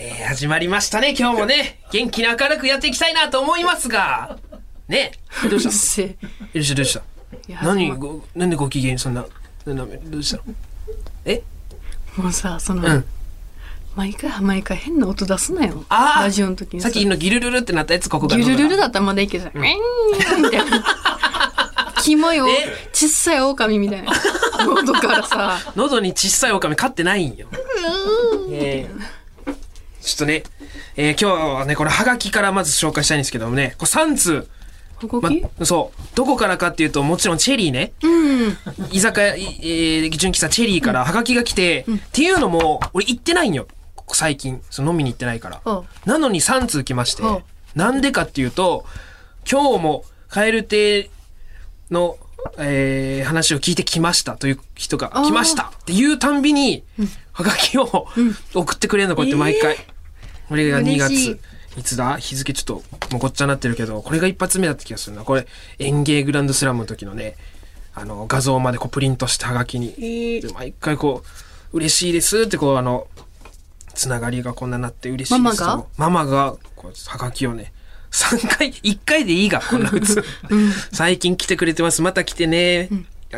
えー、始まりましたね、今日もね。元気に明るくやっていきたいなと思いますが。ね。どうした？せどうしたどうした？何ご、なんでご機嫌そんな、どうした？のえ？もうさその、うん。毎回毎回変な音出すなよ。あー。ラジオの時にさ。っきのギルルルってなったやつ、ここがギ喉が。ュルルルだったらまだいいけどさ、ウィーンみたいな。キモいおえ？小さい狼みたいな喉からさ。喉に小さい狼飼ってないんよ。えーちょっとね、えー今日はね、これハガキからまず紹介したいんですけどもね、これ3通、まそう、どこからかっていうと、もちろんチェリーね、うん。居酒屋、いえー、純喫茶チェリーからハガキが来て、っていうのも、俺行ってないんよ。最近。その飲みに行ってないから。ほなのに3通来まして。なんでかっていうと、今日も蛙亭の、えー話を聞いてきました。という人が来ました。っていうたんびに、ハガキを送ってくれるの、こうやって毎回。これが2嬉しい月。いつだ？日付ちょっともうごっちゃになってるけど、これが一発目だった気がするな。これ、園芸グランドスラムの時のね、あの、画像までこうプリントしてハガキに。で毎回こう、嬉しいですってこう、あの、つながりがこんなになって嬉しいですママが？とママが、こう、はがきをね、3回、1回でいいが、こんな普通。最近来てくれてます。また来てね。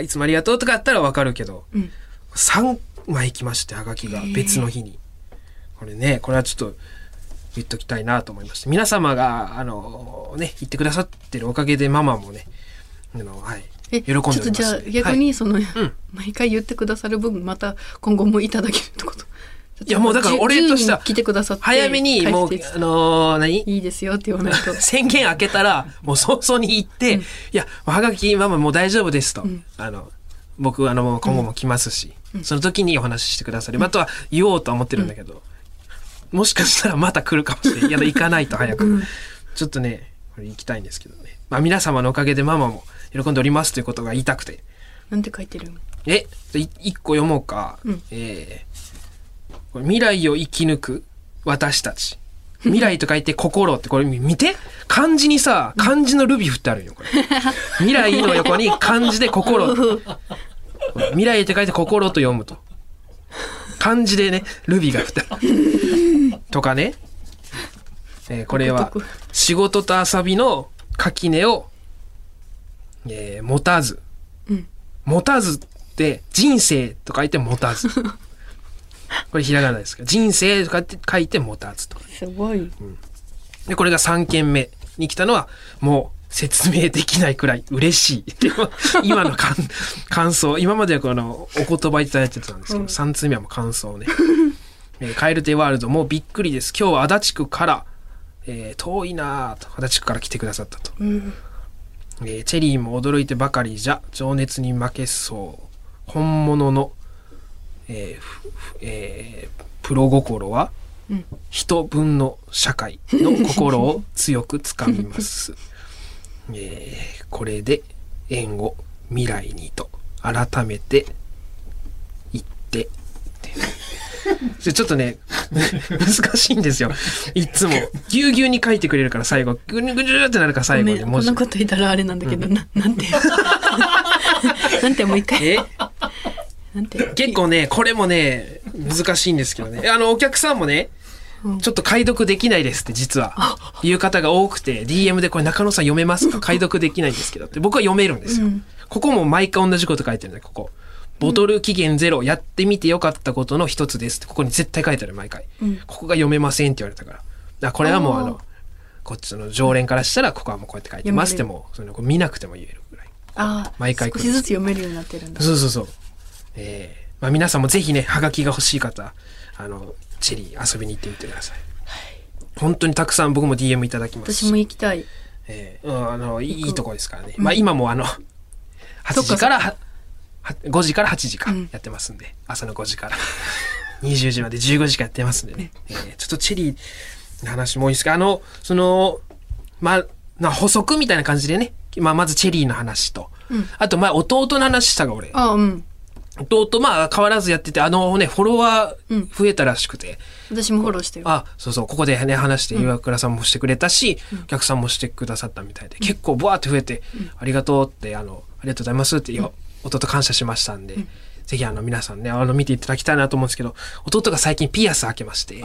いつもありがとうとかあったらわかるけど、ん3枚来まして、はがきが別の日に。これね、これはちょっと言っときたいなと思いまして。皆様が、あの、ね、言ってくださってるおかげでママもね、あの、はい。え喜んでおります。ちょっとじゃあ逆はい。にその、ん。毎回言ってくださる分また今後もいただけるってこと？いやもうだから俺としては10人来てくださって早めに、もうあのー何？いいですよって言わないと。宣言開けたら、もう早々に行って、いや、はがきママもう大丈夫ですと。あの、僕、あの、今後も来ますし、その時にお話ししてくだされば、あとは言おうとは思ってるんだけど、もしかしたらまた来るかもしれない。いや、行かないと早く。ちょっとね、これ行きたいんですけどね。まあ皆様のおかげでママも喜んでおりますということが言いたくて。なんて書いてる？え、い一個読もうか。うんえーこれ未来を生き抜く私たち。未来と書いて心ってこれ見て漢字にさ、漢字のルビ振ってあるよ、これ。未来の横に漢字で心。未来って書いて心と読むと。漢字でね、ルビが振ってある。とかね。えーこれは仕事と遊びの垣根を、えー持たず。うん持たずって人生と書いて持たず。これひらがなですけど、人生とかって書いて持たずとか。すごいで、これが3件目に来たのは、もう説明できないくらい嬉しい。今の感感想。今まではこのお言葉いただいてたんですけど、3通目はもう感想をね。えーカエルテワールドもうびっくりです。今日は足立区から、えー遠いなぁと、足立区から来てくださったと。うんえーチェリーも驚いてばかりじゃ情熱に負けそう本物の、えーえープロ心は、うん人分の社会の心を強くつかみます、えーこれで縁を未来にと改めてってでちょっとね難しいんですよ。いつも。ぎゅうぎゅうに書いてくれるから最後。ぐにゅぐにゅってなるから最ごめんこん後に文字なこと言ったらあれなんだけど、ななんて なんてもう一回。え？なんて？結構ね、これもね、難しいんですけどね。あの、お客さんもね、ちょっと解読できないですって、実は。いう方が多くて、DM でこれ中野さん読めますか解読できないんですけどって、僕は読めるんですよ。ここも毎回同じこと書いてるんだよ、ここ。ボトル期限ゼロ、やってみてよかったことの一つですって、ここに絶対書いてある、毎回。ここが読めませんって言われたから。だこれはもうあの、こっちの常連からしたら、ここはもうこうやって書いてますって読めもう、そのこう見なくても言えるぐらい。ああ毎回少しずつ読めるようになってるんだそうそうそう。えーまあ、皆さんもぜひね、ハガキが欲しい方、あの、チェリー遊びに行ってみてください。本当にたくさん僕も DM いただきますし。私も行きたいえーうん、あの、いいいいとこですからね。まあ今もあの、8時からは、は5時から8時間やってますんで、朝の5時から。20時まで15時間やってますんでね。えーちょっとチェリーの話も多いですが、あの、その、まあ、な補足みたいな感じでね、まあまずチェリーの話と、あとまあ弟の話したが俺。ああうん。弟、まあ変わらずやってて、あのね、フォロワー増えたらしくて、私もフォローしてる。あ、そうそう、ここでね、話して、岩倉さんもしてくれたし、お客さんもしてくださったみたいで、結構ブワーって増えて、ありがとうって、あの、ありがとうございますって、よ弟感謝しましたんで、ぜひあの皆さんね、あの見ていただきたいなと思うんですけど、弟が最近ピアス開けまして、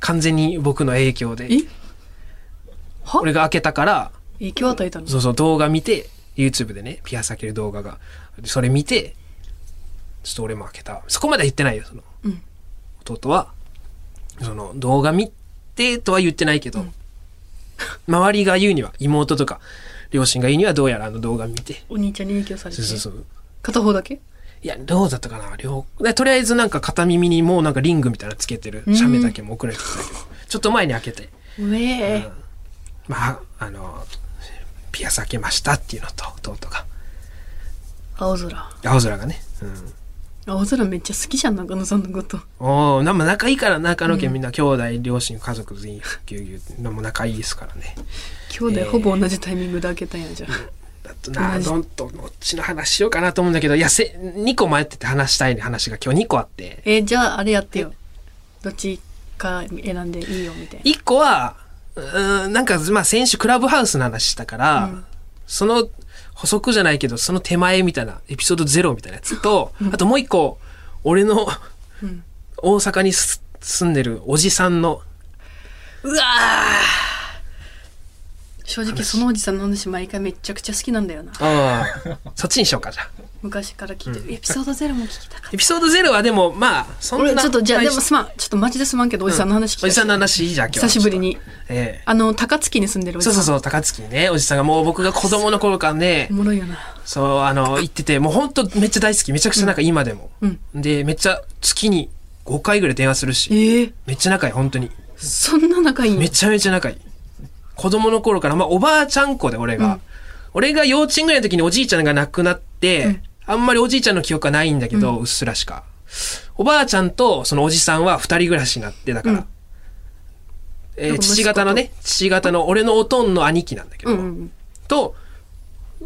完全に僕の影響で。俺が開けたから影響与えたの？そうそう動画見て YouTube でねピアス開ける動画が。でそれ見てちょっと俺も開けた。そこまでは言ってないよその、うん。弟はその動画見てとは言ってないけど、周りが言うには妹とか両親が言うにはどうやらあの動画見て。お兄ちゃんに影響されて。そうそうそう。片方だけ？いや、どうだったかな両でとりあえずなんか片耳にもうなんかリングみたいなのつけてる。うん。写メだけも送られてきたけど、ちょっと前に開けて、うえー。まあ、あの、ピアス開けましたっていうのと、弟が。青空。青空がね。うん。青空めっちゃ好きじゃん中野さんのこと。おおなんか仲いいから中野家みんな兄弟、両親、家族全員、ぎゅうぎゅう、も仲いいですからね。兄弟ほぼ同じタイミングで開けたんやじゃん。だとな、どんとどっちの話しようかなと思うんだけど、いや、せ、2個迷ってて話したい話が今日2個あって。えーじゃああれやってよ。どっちか選んでいいよみたいな。1個は、うーん、なんか、まあ先週クラブハウスの話したから、うん。その補足じゃないけど、その手前みたいな、エピソードゼロみたいなやつと、あともう一個、俺のうん。大阪にす住んでるおじさんの、うわー正直そのおじさんの話毎回めちゃくちゃ好きなんだよな。ああ、そっちにしようか、じゃあ。昔から聞いてる、エピソードゼロも聞きたかっエピソードゼロはでも、まあ、そんな。ちょっとじゃあでもすまんちょっとマジですまんけどおじさんの話聞きたいおじさんの話いいじゃん、今日は。久しぶりに。ええ。あの高槻に住んでるおじさん。そうそうそう、高槻にね、おじさんがもう僕が子供の頃からね。お、もろいよな。そう、あの、行ってて、もう本当めっちゃ大好き。めちゃくちゃ仲いい今でも。うん。で、めっちゃ月に5回ぐらい電話するし、ええ。めっちゃ仲いい、本当に。そんな仲いいめちゃめちゃ仲いい。子供の頃から、まあ、おばあちゃん子で俺が、うん。俺が幼稚園ぐらいの時におじいちゃんが亡くなって、うん。あんまりおじいちゃんの記憶はないんだけど、うっすらしか。おばあちゃんとそのおじさんは二人暮らしになって、だから、うん。えー父方のね、父方の俺のおとんの兄貴なんだけど、うんうんと、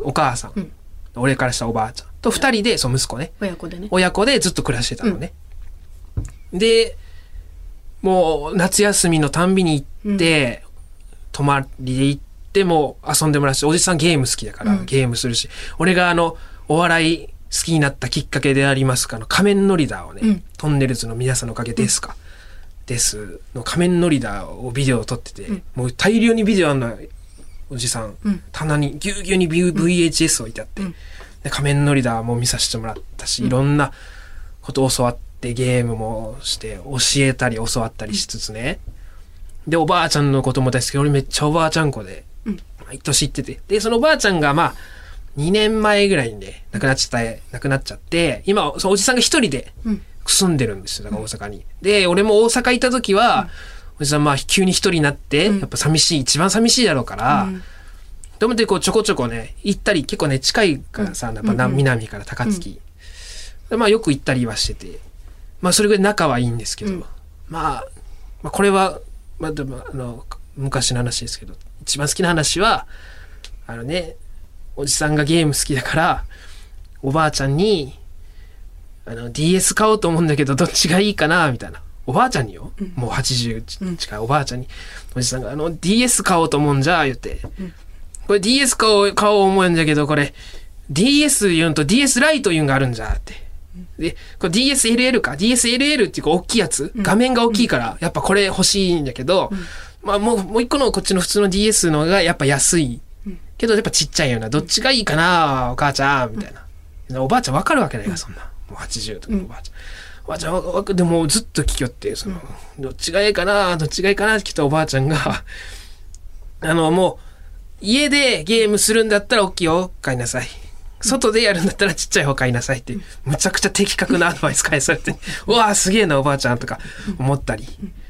お母さん,、うん。俺からしたおばあちゃんと二人で、そう息子ね、親子でね。親子でずっと暮らしてたのね。で、もう夏休みのたんびに行って、泊まりで行っても遊んでもらうし、おじさんゲーム好きだからうん。ゲームするし、俺があの、お笑い好きになったきっかけでありますか、あの仮面のリダーをね、うん。トンネルズの皆さんのおかげですか、ですの仮面のリダーをビデオを撮ってて、うん。もう大量にビデオあんのおじさん、うん。棚にぎゅうぎゅうに VHS 置いてあって、うん。で仮面のリダーも見させてもらったし、いろんなことを教わってゲームもして教えたり教わったりしつつね、でおばあちゃんのことも大好き俺めっちゃおばあちゃん子で、うん。毎年行ってて。でそのおばあちゃんがまあ2年前ぐらいにね亡くなっちゃった亡くなっちゃって今そのおじさんが一人でうん。住んでるんですよだから大阪に。で俺も大阪行った時は、おじさんまあ急に一人になって、うん。やっぱ寂しい一番寂しいだろうから、うん。でもでこうちょこちょこね行ったり結構ね近いからさ、やっぱ南から高槻、でまあよく行ったりはしてて。まあそれぐらい仲はいいんですけど、うん。まあ、まあこれはまあでもあの昔の話ですけど一番好きな話はあのねおじさんがゲーム好きだからおばあちゃんにあの DS 買おうと思うんだけどどっちがいいかなみたいな。おばあちゃんによ、うん。もう80うん。近いおばあちゃんに。おじさんがあの DS 買おうと思うんじゃ言って、うん。これ DS 買おう買おう思うんだけどこれ DS 言うんと DS ライト言うんがあるんじゃって。で、これ DSLL か。DSLL っていうか大きいやつ、うん。画面が大きいから、やっぱこれ欲しいんだけど、まあもう、もう一個のこっちの普通の DS のがやっぱ安い。うん。けどやっぱちっちゃいような、どっちがいいかなお母ちゃん、みたいな。おばあちゃんわかるわけないか、そんな。もう80とかうん。おばあちゃん。おばあちゃんでもずっと聞きよって、その、どっちがいいかなどっちがいいかなって聞いたおばあちゃんが、あの、もう、家でゲームするんだったら大きいよ、買いなさい。外でやるんだったらちっちゃい方買いなさいって、むちゃくちゃ的確なアドバイス返されて、うわあすげえなおばあちゃんとか思ったり。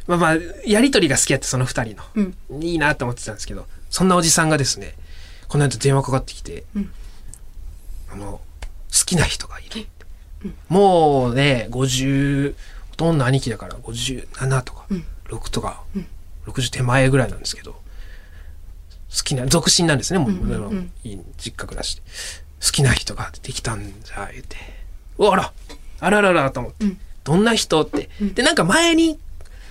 まあまあ、やりとりが好きやって、その二人の。うん。いいなと思ってたんですけど、そんなおじさんがですね、この間電話かかってきて、うん。あの、好きな人がいる。もうね、50、ほとんど兄貴だから57とか、うん。6とか、うん。60手前ぐらいなんですけど、好きな、独身なんですね、もう、実家暮らしで。好きな人ができたんじゃ、言って。うわあら、あらららと思って、うん。どんな人って。うん。で、なんか前に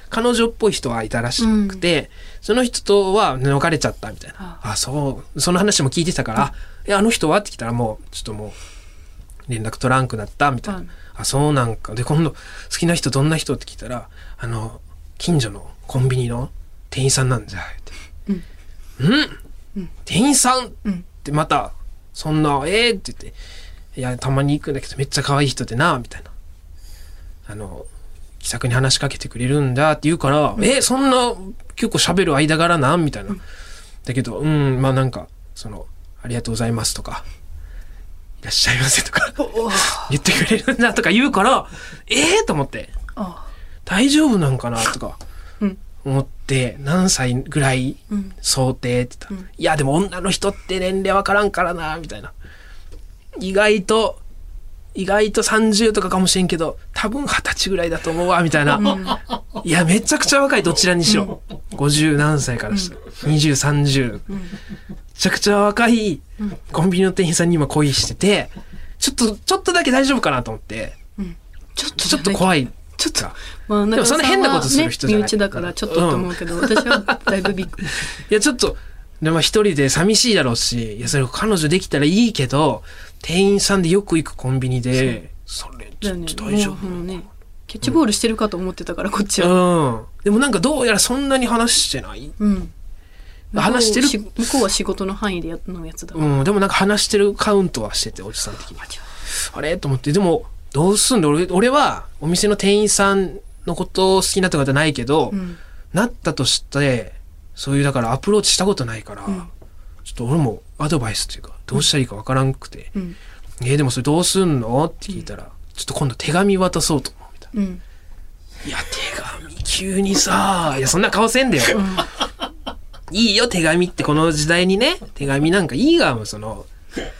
彼女っぽい人がいたらしくて、その人とは別れちゃったみたいな。ああ。そう、その話も聞いてたから、あえ、あの人はって来たらもう、ちょっともう、連絡取らんくなったみたいな。うん。あ、そうなんか。で、今度、好きな人どんな人って聞いたら、あの、近所のコンビニの店員さんなんじゃ、って。うん、店員さん？うん。ってまた、そんな、ええって言って、いや、たまに行くんだけど、めっちゃ可愛い人でな、みたいな。あの、気さくに話しかけてくれるんだって言うから、え、そんな、結構喋る間柄なん？みたいな。だけど、うん、まあなんか、その、ありがとうございますとか、いらっしゃいませとか、言ってくれるんだとか言うから、ええと思って、あ大丈夫なんかな？とか。うん思って、何歳ぐらいうん。想定って言ったら、うん。いやでも女の人って年齢わからんからなみたいな。意外と意外と30とかかもしれんけど多分二十歳ぐらいだと思うわみたいな、いやめちゃくちゃ若いどちらにしろ、50何歳からしたら、2030、めちゃくちゃ若いコンビニの店員さんに今恋しててちょっとちょっとだけ大丈夫かなと思って。ちょっとちょっと怖いちょっとかまあでもそんな変なことする人じゃない。身内だからちょっとと思うけど、私はだいぶびっくりいや、ちょっと、でまあ一人で寂しいだろうし、いや、それ彼女できたらいいけど、店員さんでよく行くコンビニで、それ、ちょっと大丈夫。もうねキャッチボールしてるかと思ってたからこっちは。うん。でもなんかどうやらそんなに話してない？うん。話してる？向こうは仕事の範囲でやのやつだうん。でもなんか話してるカウントはしてて、おじさん的に。あれ？と思って、でも、どうすんの俺、俺は、お店の店員さんのことを好きになったことはないけど、うん。なったとして、そういう、だからアプローチしたことないから、ん。ちょっと俺もアドバイスっていうか、どうしたらいいかわからんくて、うん。えーでもそれどうすんの？って聞いたら、ちょっと今度手紙渡そうと思うみたいうん。な。いや、手紙急にさ、いや、そんな顔せんでよ。いいよ、手紙って。この時代にね、手紙なんかいいが、もうその、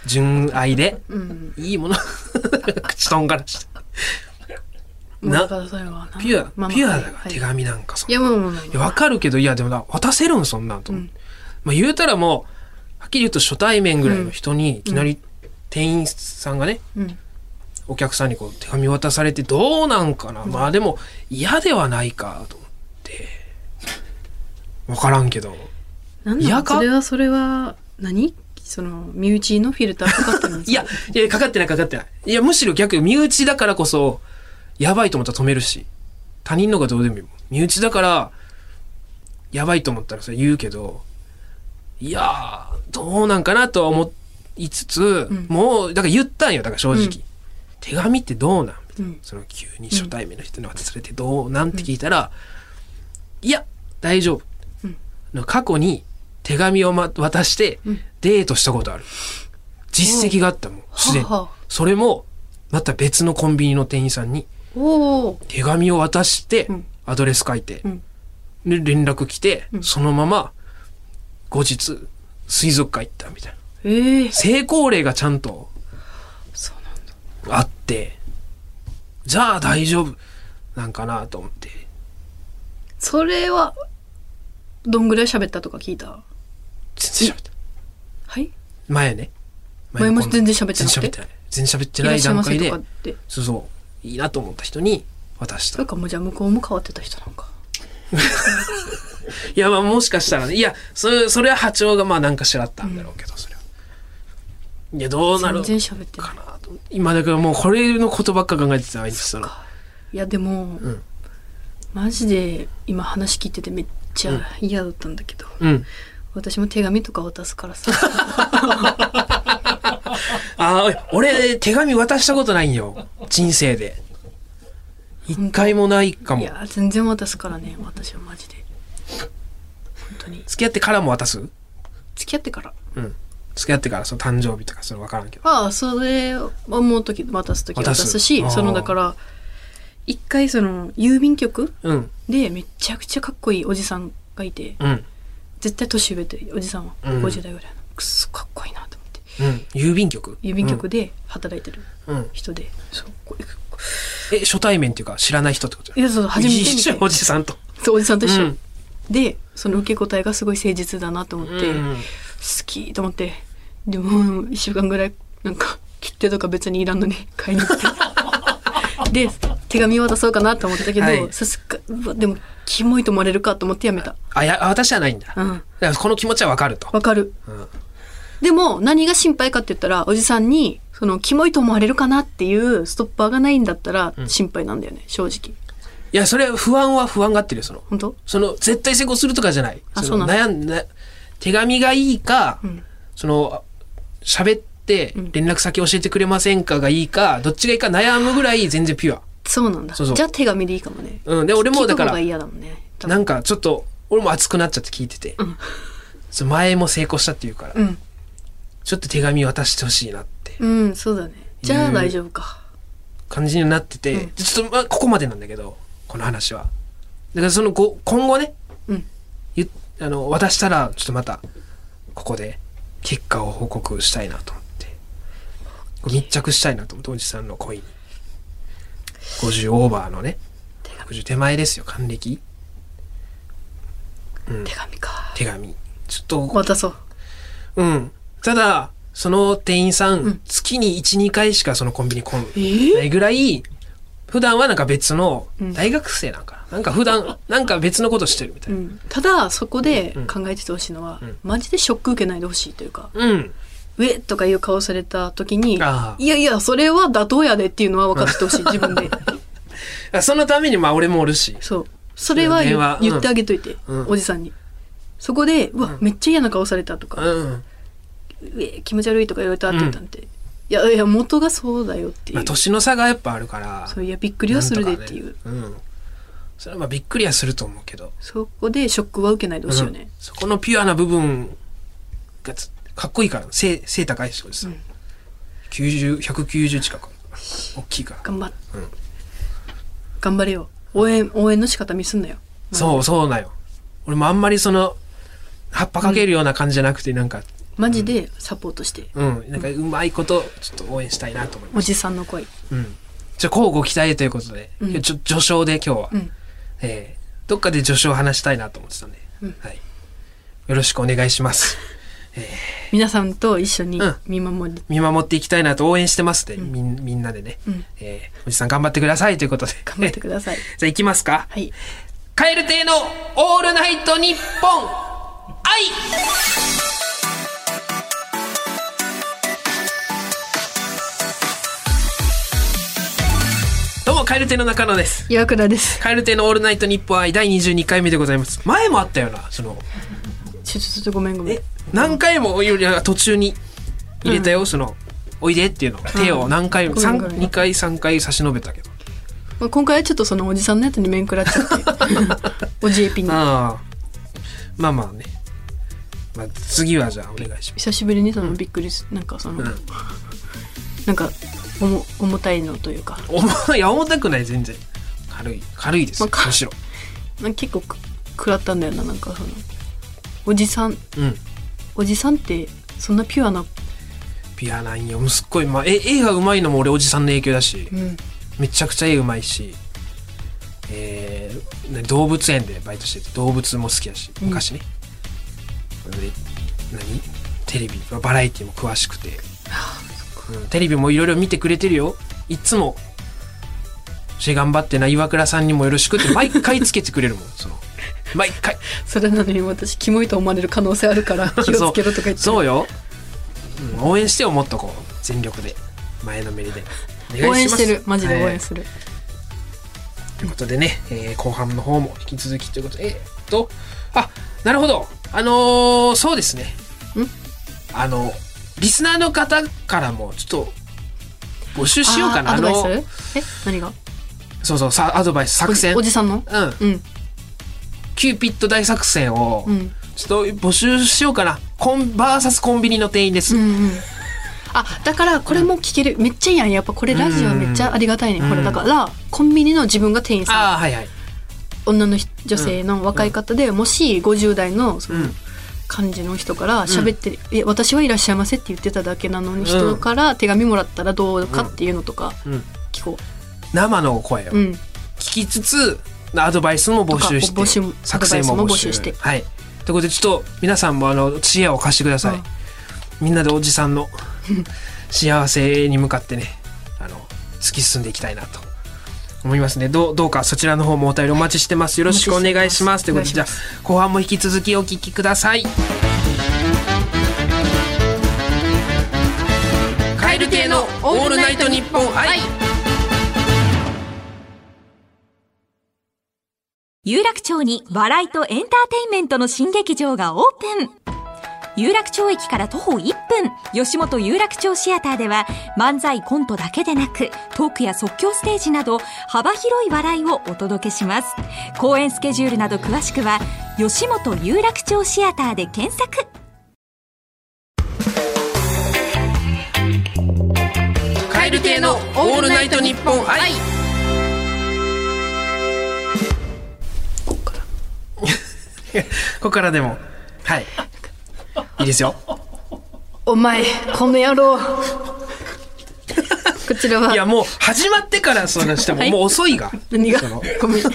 純愛で。うん。いいもの。口とんがらして。なピュア、まあまあピュアだから、はい手紙なんかそんいやまあまあまあいや、わかるけど、いや、でもな、渡せるん、そんなんと思って。まあ、言うたらもう、はっきり言うと初対面ぐらいの人に、いきなり店員さんがね、うん。お客さんにこう手紙渡されてどうなんかな、まあでも嫌ではないかと思って。わからんけど。なんだ嫌か？それはそれは何？その身内のフィルターかかってるんですいやいやかかってないかかってない。いやむしろ逆身内だからこそやばいと思ったら止めるし他人のがどうでもいいもん。身内だからやばいと思ったらそれ言うけどいやーどうなんかなとは思いつつ、ん。もうだから言ったんよだから正直、うん。手紙ってどうなん？みたいな。うん。その急に初対面の人に渡されてどうなん？って聞いたら、いや大丈夫、うん。過去に手紙を、ま、渡してうん。デートしたことある。実績があったもん。すでにそれもまた別のコンビニの店員さんに手紙を渡してうん。アドレス書いて、うん。で連絡来て、うん。そのまま後日水族館行ったみたいな。ええ成功例がちゃんとあってじゃあ大丈夫なんかなと思って。それはどんぐらい喋ったとか聞いた？全然喋ってはい？前ね。前もの全然喋ってなくて？全然喋ってない。段階でそうそう。いいなと思った人に渡した。それかもうじゃあ向こうも変わってた人なんか。いやまあもしかしたらね。いやそれそれは波長がまあなんかしらったんだろうけど、それは。いやどうなる全然喋ってかなと今だからもうこれのことばっか考えてた毎日そのいやでも、ん。マジで今話聞いててめっちゃ嫌だったんだけど、うん私も手紙とか渡すからさ。ああ俺手紙渡したことないんよ。人生で。一回もないかも。いや全然渡すからね私はマジで。本当に。付き合ってからも渡す？付き合ってから。うん。付き合ってからその誕生日とかそれ分からんけど。ああそれ思う時渡す。時は渡すし渡すそのだから一回その郵便局うん。でめちゃくちゃかっこいいおじさんがいて。うん絶対年上でおじさんはうん。50代ぐらい。のくっそかっこいいなと思って。うん。郵便局？郵便局で働いてる人で、そうこうえ初対面っていうか知らない人ってこと？いやそう初めて見て。一緒おじさんと。そうおじさんと一緒、うん。でその受け答えがすごい誠実だなと思って、うん。好きと思って。でも1週間ぐらいなんか切手とか別にいらんのに買いに行って。で手紙渡そうかなと思ったけど、はい。さすがでもキモいと思われるかと思ってやめた。あやあ私はないんだ、だうん。からこの気持ちは分かると、わかる。うん。でも何が心配かって言ったらおじさんにそのキモいと思われるかなっていうストッパーがないんだったら心配なんだよね、正直。いや、それは不安は不安がってるよ、その。本当？その、絶対成功するとかじゃない。そのあそうな悩んだ、手紙がいいか、ん。その、喋って連絡先教えてくれませんかがいいか、どっちがいいか悩むぐらい全然ピュア。そうなんだ。そうそう。じゃあ手紙でいいかもね。うん。で、俺もだから聞く方が、嫌だもんね。多分。なんかちょっと、俺も熱くなっちゃって聞いてて。ん。そう前も成功したっていうから、うん。ちょっと手紙渡してほしいなって。うんそうだね。じゃあ大丈夫か。感じになってて、うん。ちょっと、まあ、ここまでなんだけど、この話は。だからそのご、今後ね、うん。ゆあの、渡したら、ちょっとまた、ここで、結果を報告したいなと思って。密着したいなと思って、おじさんの恋に。50オーバーのね、50手前ですよ、還暦。手紙か手紙。ちょっと、渡そううん。ただ、その店員さん、ん月に1、2回しかそのコンビニ来んえー？ないぐらい、普段はなんか別のうん大学生なんかな？なんか普段、なんか別のことしてるみたいうな。ん、ただそこで考えててほしいのは、んマジでショック受けないでほしいというかうん。「上」とかいう顔された時にいやいやそれは妥当やでっていうのは分かっててほしい 自分で。そのためにまあ俺もおるし。そう。それは言ってあげといて、うん。おじさんに。そこで「うわめっちゃ嫌な顔された」とか。うん。「上気持ち悪い」とか言われたって言ったんて、いやいや元がそうだよっていう、まあ年の差がやっぱあるから。そういやびっくりはするでっていう、ねうん。それはまあびっくりはすると思うけど。そこでショックは受けないでほしいよね、そこのピュアな部分がつかっこいいから、背、背高いし、おじさん。90、190近く。大きいから。頑張っ、うん頑張れよ応援応援の仕方ミスんなよそう、そうなんよ。俺もあんまりその、葉っぱかけるような感じじゃなくて、なんか、マジでサポートして、うん、なんかうまいこと、ちょっと応援したいなと思います。おじさんの恋うん。じゃあ、交互期待ということで、うんちょ序章で今日は、うんえーどっかで序章を話したいなと思ってたんで、うんはい。よろしくお願いします。皆さんと一緒にうん。見守り、見守っていきたいなと応援してますで、みんみんなでね、うん。えーおじさん頑張ってくださいということで。頑張ってください。じゃあ行きますか。はい。カエル亭のオールナイトニッポン愛。どうも、カエル亭の中野です。岩倉です。カエル亭のオールナイトニッポン愛第22回目でございます。前もあったよな、その、ちょちょちょごめんごめんえ、何回もよりは途中に入れたよ、その、おいでっていうの。手を何回も、三ごめんごめん2回3回差し伸べたけど。まあ、今回はちょっとそのおじさんのやつに面食らっちゃっておじえぴに。まあまあね。まあ、次はじゃあお願いします。久しぶりにそのびっくりすなんかその、うんなんか重重たいのというか重いや重たくない全然軽い軽いです、まあかむしろ結構く食らったんだよななんかそのおじさん。うん。おじさんってそんなピュアな？ピアなんよ。すっごい、まあ、え絵がうまいのも俺おじさんの影響だしうん。めちゃくちゃ絵うまいしえーね動物園でバイトしてて動物も好きだしうん。昔ね、で何？テレビ。バラエティも詳しくて、うん、テレビもいろいろ見てくれてるよ。いつもし頑張ってな岩倉さんにもよろしくって毎回つけてくれるもんその 毎回。それなのに私キモいと思われる可能性あるから 気をつけろとか言ってそうよ、うん応援してよもっとこう。全力で。前のめりで。応援いしてる。マジで応はい。援する、ということでね、えー後半の方も引き続きということで。えーっとあなるほど。あのーそうですね。ん？あのリスナーの方からもちょっと募集しようかな。あのス？え？何が？そうそうさアドバイス作戦。おじおじさんの？うん。うんキューピッド大作戦をうん。ちょっと募集しようかな。コンバーサスコンビニの店員です、うんうんあだからこれも聞ける、めっちゃいいやん。やっぱこれラジオめっちゃありがたいね、うん。これだからコンビニの自分が店員さん。はいはい。女の人女性の若い方で、もし50代のそのうん。感じの人から喋ってる、え私はいらっしゃいませって言ってただけなのに人から手紙もらったらどうかっていうのとかうん。聞こ生の声をう、うん、聞きつつアドバイスも募集して作戦も募集。して。はい。ということでちょっと皆さんもあの知恵を貸してください、うん。みんなでおじさんの幸せに向かってねあの突き進んでいきたいなと。思いますね。どうどうかそちらの方もお便りお待ちしてます。よろしくお願いします。ということでじゃあ後半も引き続きお聞きください。蛙亭のオールナイトニッポン愛有楽町に笑いとエンターテインメントの新劇場がオープン。有楽町駅から徒歩1分。吉本有楽町シアターでは漫才コントだけでなくトークや即興ステージなど幅広い笑いをお届けします。公演スケジュールなど詳しくは吉本有楽町シアターで検索。蛙亭のオールナイトニッポン愛。ここからでも。はい。いいですよ。お前この野郎。こちらは。いやもう始まってからそんなしてもはい。もう遅いが。何が？その。ごめん。違う。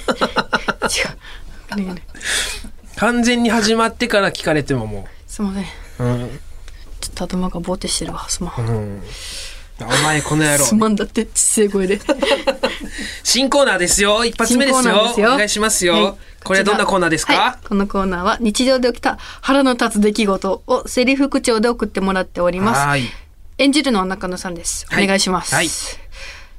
完全に始まってから聞かれてももすいません。ううん。ちょっと頭がぼーってしてるわスマホ、うんお前この野す郎まんだってちっせえ声で。新コーナーですよ。一発目ですよ。すよ。お願いしますよ、はい。これはどんなコーナーですか、はい、このコーナーは日常で起きた腹の立つ出来事をセリフ口調で送ってもらっております。はい。演じるのは中野さんです。おはい。願いします。はい。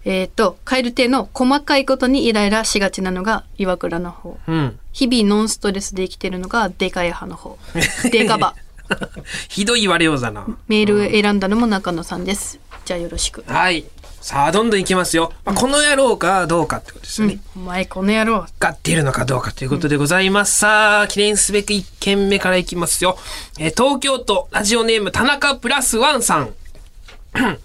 えっ、と、蛙亭の細かいことにイライラしがちなのが岩倉の方。うん。日々ノンストレスで生きてるのがデカヤ派の方。デカバ。ひどい言われようだなメールを選んだのも中野さんです。じゃあよろしく。はいさあどんどんいきますよ、まあ、この野郎かどうかってことですよね、お前この野郎。が出るのかどうかということでございます。さあ、記念すべく1件目からいきますよ。えー東京都ラジオネーム田中プラスワンさん。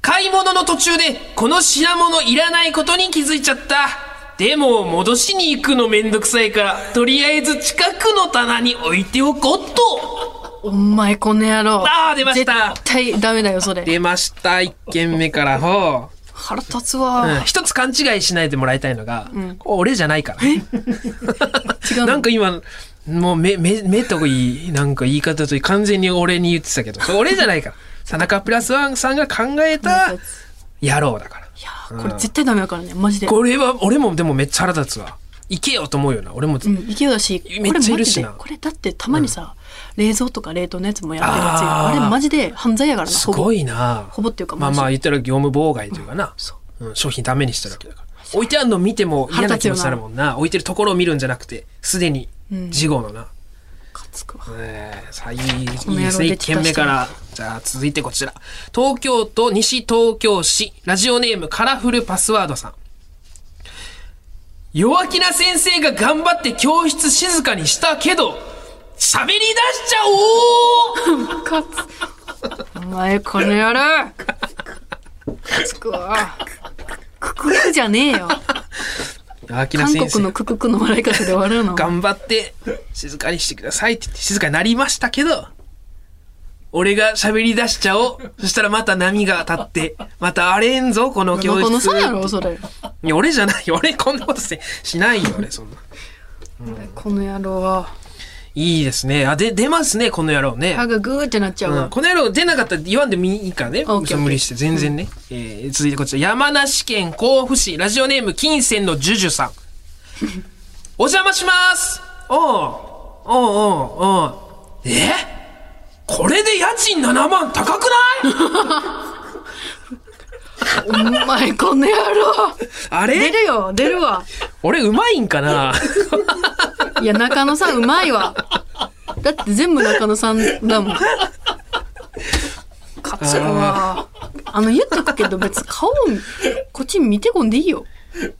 買い物の途中でこの品物いらないことに気づいちゃった。でも戻しに行くのめんどくさいから、とりあえず近くの棚に置いておこうと。お前この野郎。あー出ました絶対ダメだよ、それ。出ました、1件目から。ほう。腹立つわ。うん一つ勘違いしないでもらいたいのが、これ俺じゃないから。違うの？なんか今、もう目、目、目といい、なんか言い方といい、完全に俺に言ってたけど、俺じゃないから。田中プラスワンさんが考えた野郎だから。いやーこれ絶対ダメだからね、マジで。これは、俺もでもめっちゃ腹立つわ。行けよと思うよな。俺も、うん、勢いだし、めっちゃいるしなこれだってたまにさ、冷蔵とか冷凍のやつもやってるやつよあれマジで犯罪やからな。すごいな。ほぼっていうかまあまあ言ったら業務妨害というかな。商品ダメにしてるわけだから。置いてあるの見ても嫌な気持ちになるもんな。置いてるところを見るんじゃなくて、すでに事後のな。かつくわ。えーさあいいいいです郎ね1で件目からじゃあ続いてこちら東京都西東京市ラジオネームカラフルパスワードさん弱気な先生が頑張って教室静かにしたけど喋り出しちゃおう。お前この野郎かつくわ。クククじゃねえよ。弱気な先生国のクククの笑い方で笑うの。頑張って静かにしてくださいって言って静かになりましたけど俺が喋り出しちゃおうそしたらまた波が立ってまた荒れんぞこの教室このさやろ、それ。いや、俺じゃないよ。俺こんなことせしないよ、俺、そんな。この野郎は。いいですね。あ、で、出ますね、この野郎ね。歯がグーってなっちゃううん、わ。この野郎出なかったら言わんでもいいからね。無理して、全然ね。えー続いてこちら、山梨県甲府市、ラジオネーム、金銭のジュジュさん。お邪魔しますおうおうおうおうえ？これで家賃7万高くない？お前この野郎あ出れるよ、出るわ。俺うまいんかな？いや、中野さんうまいわ。だって全部中野さんだもん。かつくわ。あの、言っとくけど別に顔、こっち見てこんでいいよ。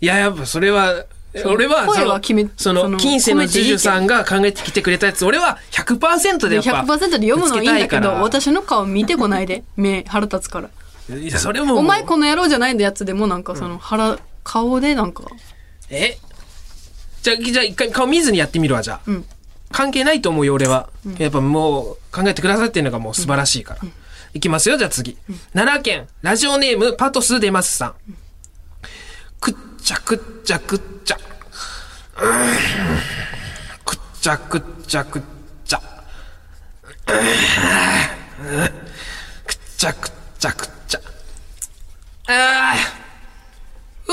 いや、やっぱそれは、俺は、声そのは決め、その、その金銭のジュさんが考えてきてくれたやつ、俺は100%でやっぱ。100%で読むのはいいんだけど、私の顔見てこないで。目腹立つから。いや、それも。お前この野郎じゃないんだやつでもなんかその腹、顔でなんか、え？じゃあ、じゃあ一回顔見ずにやってみるわ、じゃあ。うん関係ないと思うよ、俺は。やっぱもう、考えてくださってるのがもう素晴らしいから。いきますよ、じゃあ次。奈良県、ラジオネーム、パトス出ますさん。くっちゃくっちゃくっちゃ。くっちゃくっちゃくっちゃ。くっちゃくっちゃくっちゃ。あー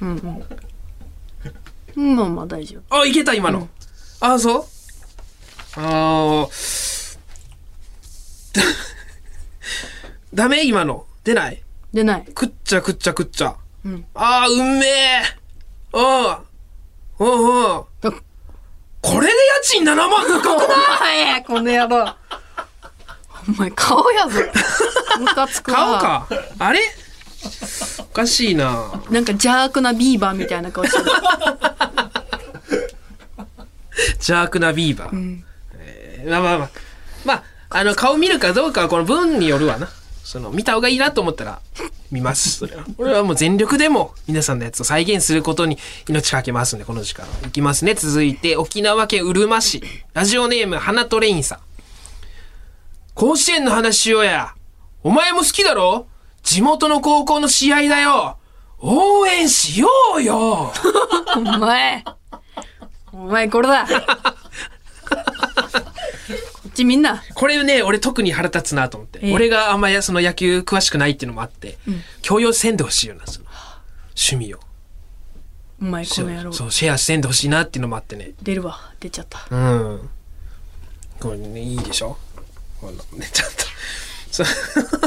うん。めまあまあ大丈夫。ーあ、いけた、今の。ああ、そうあーダメ？今の。出ない？出ない。食っちゃ食っちゃ食っちゃ。うん。あー、うんめえ。うん。うんうん。あこれで家賃7万高くないお前、この野郎。お前、顔やぞ。ムカつくわ。顔。か？あれ？おかしいな。なんか邪悪なビーバーみたいな顔してる。邪悪なビーバー。んえーまあまあまあ。まあ、あの、顔見るかどうかはこの文によるわな。その、見た方がいいなと思ったら、見ます。それは。俺はもう全力でも皆さんのやつを再現することに命かけますんで、この時間。いきますね。続いて、沖縄県うるま市。ラジオネーム、花とレインさん。甲子園の話しようや。お前も好きだろ？地元の高校の試合だよ。応援しようよ。お前。お前、これだ。ちみんな。これね、俺特に腹立つなと思って。ええ俺があんまりその野球詳しくないっていうのもあって、強要せんでほしいよな、その趣味を。お前、この野郎。そう、シェアせんでほしいなっていうのもあってね。出るわ。出ちゃった。うん。これね、いいでしょ？こちょっと。そう。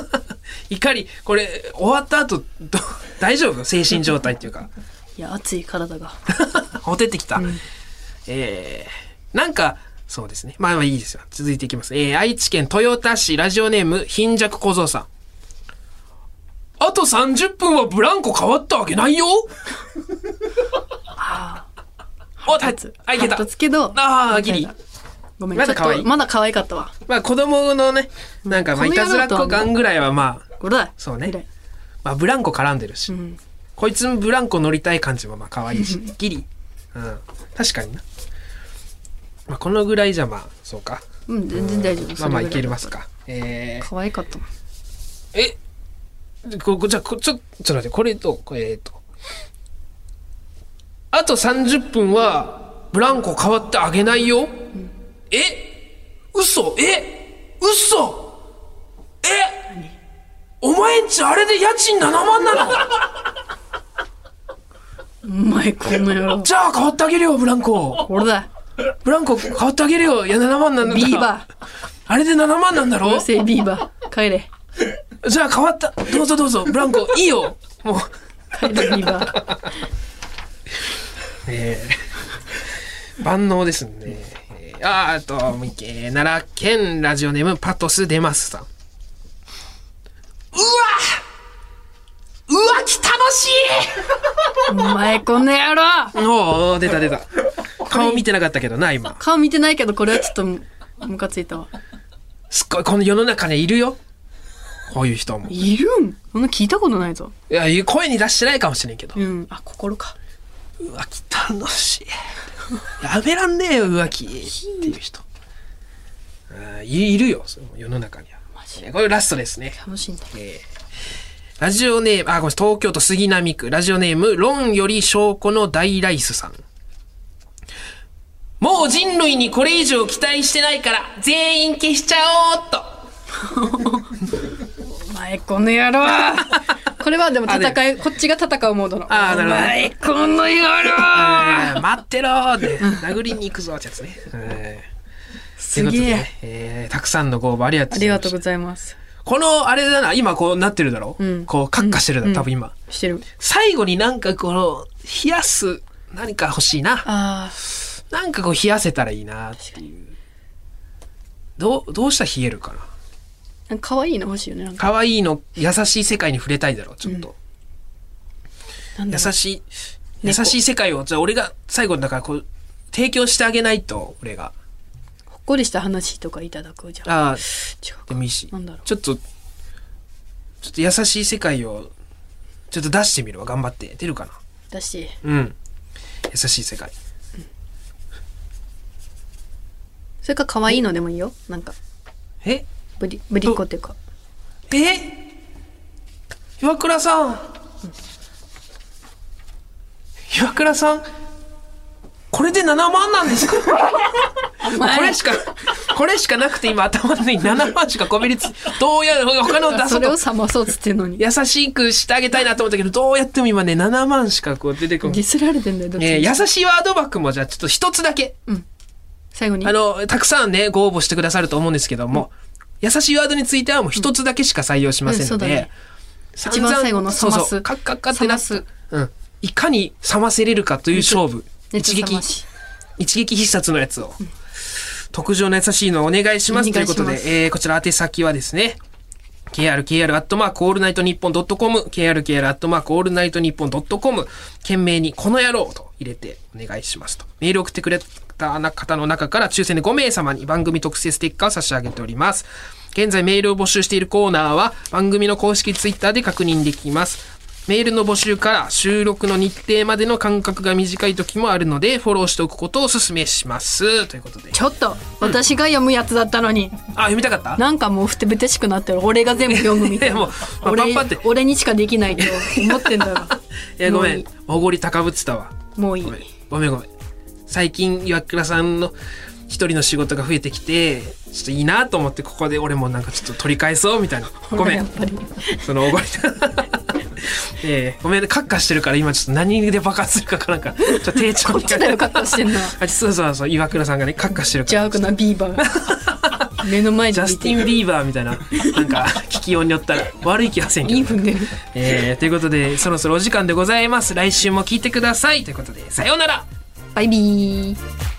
怒り、これ、終わった後、ど大丈夫？精神状態っていうか。いや、熱い体が。ほてってきた。えー、なんか、そうですね。まあまあいいですよ。続いていきます。えー、愛知県豊田市ラジオネーム、貧弱小僧さん。あと30分はブランコ変わったわけないよあお、たあ、いけたつけど。あーギリごめん、まだ可愛いと、まだ可愛かったわ。まあ子供のね、なんかまあいたずらっ子感ぐらいはまあ、これだ。そうねまあブランコ絡んでるし、んこいつもブランコ乗りたい感じもまあ可愛いし、ギリ。うん。確かにな。まあこのぐらいじゃまあ、そうか。うん、全然大丈夫。まあまあいける。ますか。えー、可愛かったもん。え、ここじゃあこちょ、ちょっと待って、これと、これえっと。あと30分は、ブランコ変わってあげないよ？え？嘘？え？嘘？え？お前んちあれで家賃7万なの？お前、この野郎。じゃあ変わってあげるよ、ブランコ。これだ。ブランコ変わってあげるよ。いや、7万なんだビーバあれで7万なんだー。うろるせえビーバー。帰れ。じゃあ変わった。どうぞどうぞ、ブランコ、いいよ。もう。帰れ、ビーバー。えー、万能ですね。えー、あーあと、もう一件、奈良県ラジオネームパトスデマスさん。うわ浮気楽しお前、この野郎。いおー、出た出た。顔見てなかったけどな、今。顔見てないけど、これはちょっと、ムカついたわ。すっごい、この世の中にいるよ。こういう人も。いいるん？そんな聞いたことないぞ。や、声に出してないかもしれんけど。うん。あ、心か。浮気楽しい。やめらんねえよ、浮気。っていう人。いいるよ、その世の中には。マジ？これラストですね。楽しいんだ。えーラジオネーム、あ、ごめん、東京都杉並区、ラジオネーム、論より証拠の大ライスさん。もう人類にこれ以上期待してないから、全員消しちゃおうっと。お前、この野郎。これはでも戦い、こっちが戦うモードの。あーなるほどお前、この野郎。待ってろーって、殴りに行くぞってやつね。えーすげえ。えーたくさんのご応募ありがとうあございましたりがとうございます。この、あれだな、今こうなってるだろ、うんこう、カッカしてるだろ、うん多分今。してる。最後になんかこの、冷やす、何か欲しいな。ああ、なんかこう冷やせたらいいなっていう。どう、どうしたら冷えるかな。なんか可愛いの欲しいよね。なんか。可愛いの、優しい世界に触れたいだろう、ちょっと。なん優しい、優猫しい世界を、じゃあ俺が最後だからこう、提供してあげないと、俺が。ほっこりした話とかいただくじゃん。ああ、違うかでもいいし。なんだろうちょっと、ちょっと優しい世界を、ちょっと出してみるわ、頑張って。出るかな。だし、うん。優しい世界。それか可愛いのでもいいよ。なんか、え？ぶり、ぶりっ子っていうか。え？岩倉さん。岩倉さん。これで7万なんですか？これしか、これしかなくて今頭に7万しかこびりつ、どうや他の出そとそうれを冷まそうっつってんのに。優しくしてあげたいなと思ったけど、どうやっても今ね、7万しかこう出てこない。ディスられてんだよ、どっちにえー優しいワードバックもじゃあちょっと一つだけ。最後に。あの、たくさんね、ご応募してくださると思うんですけども、優しいワードについてはもう一つだけしか採用しませんので、うんそうだね一番最後の冷ますそうそうカッカッカってなす冷。うん。いかに冷ませれるかという勝負。熱一撃一撃必殺のやつを。特上の優しいのをお願いします。お願いしますということで、えー、こちら宛先はですね、krkr アットマークオールナイトニッポンドットコム、krkr アットマークオールナイトニッポンドットコム、件名にこの野郎と入れてお願いしますと。メール送ってくれた方の中から抽選で5名様に番組特製ステッカーを差し上げております。現在メールを募集しているコーナーは番組の公式ツイッターで確認できます。メールの募集から収録の日程までの間隔が短い時もあるので、フォローしておくことをお勧めします。ということで。ちょっと私が読むやつだったのに、あ、読みたかった？なんかもうふてぶてしくなってる俺が全部読むみたいな もうまあ俺パッパって俺にしかできないと思ってんだろ いや、ごめ。んおごり高ぶってたわ。もういい。ごめんごめん。最近、岩倉さんの一人の仕事が増えてきて、ちょっといいなと思って、ここで俺もなんかちょっと取り返そうみたいな。ごめんやっ。ぱりそのおごり。ええごめんね、カッカしてるから今ちょっと何で爆発するかかなんか、ちょっと丁重に。こっちだよカッカしてんの？はあ、そうそうそう、岩倉さんがね、カッカしてるから。邪悪なビーバー目の前ジャスティン・ビーバーみたいな、なんか、聞きようによったら悪い気がせんけどいい。踏んでるえー、ということで、そろそろお時間でございます。来週も聞いてください。ということで、さようならバイビー。